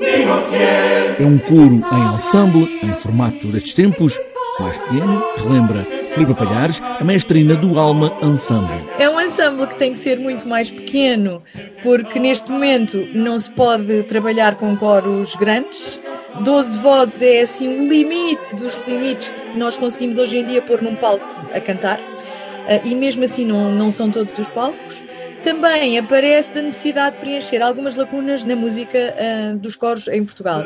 É um coro em ensemble, em formato destes tempos, mais pequeno, relembra Filipe Palhares, a mestrina do Alma Ensemble. É um ensemble que tem que ser muito mais pequeno, porque neste momento não se pode trabalhar com coros grandes. 12 vozes é assim o limite dos limites que nós conseguimos hoje em dia pôr num palco a cantar. Ah, e mesmo assim não, não são todos os palcos. Também aparece a necessidade de preencher algumas lacunas na música uh, dos coros em Portugal.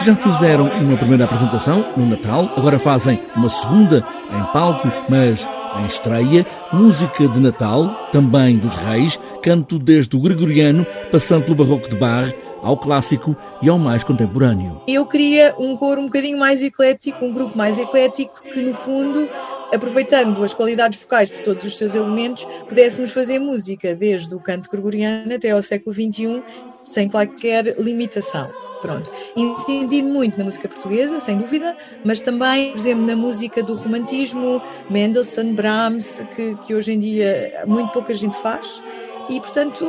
Já fizeram uma primeira apresentação no Natal, agora fazem uma segunda em palco, mas em estreia, música de Natal, também dos Reis, canto desde o gregoriano, passando pelo barroco de Barre, ao clássico e ao mais contemporâneo. Eu queria um coro um bocadinho mais eclético, um grupo mais eclético, que no fundo, aproveitando as qualidades vocais de todos os seus elementos, pudéssemos fazer música desde o canto gregoriano até ao século XXI, sem qualquer limitação. Pronto. Incidir muito na música portuguesa, sem dúvida, mas também, por exemplo, na música do romantismo, Mendelssohn, Brahms, que, que hoje em dia muito pouca gente faz e, portanto,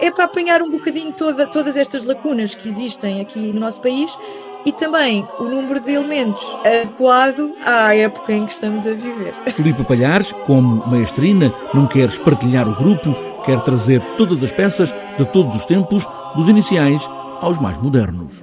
é para apanhar um bocadinho toda, todas estas lacunas que existem aqui no nosso país e também o número de elementos adequado à época em que estamos a viver. Filipe Palhares, como maestrina, não quer espartilhar o grupo, quer trazer todas as peças de todos os tempos, dos iniciais aos mais modernos.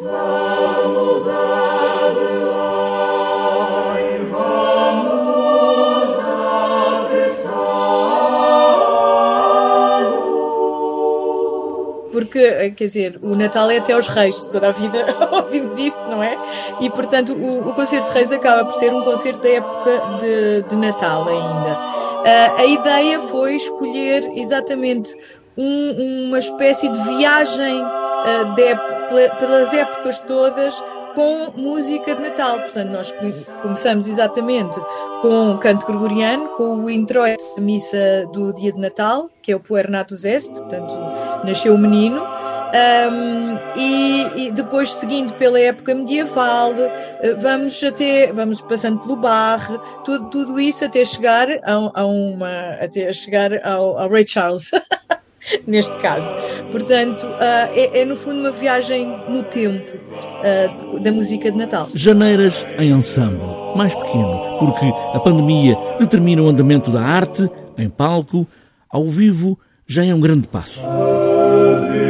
Porque, eh, quer dizer, o Natal é até aos reis, toda a vida ouvimos isso, não é? E, portanto, o, o concerto de reis acaba por ser um concerto da época de, de Natal ainda. Uh, a ideia foi escolher exatamente um, uma espécie de viagem uh, de, pelas épocas todas com música de Natal. Portanto, nós começamos exatamente com o canto gregoriano, com o introito da missa do dia de Natal, que é o Puer Natus Est, portanto, nasceu o menino. Um, e, e, depois seguindo pela época medieval, eh, vamos até vamos passando pelo Barre, tudo, tudo isso até chegar a, a uma até chegar ao, ao Ray Charles. neste caso. Portanto, uh, é, é, no fundo uma viagem no tempo uh, da música de Natal. Janeiras em ensemble, mais pequeno, porque a pandemia determina o andamento da arte, em palco, ao vivo, já é um grande passo. Ave,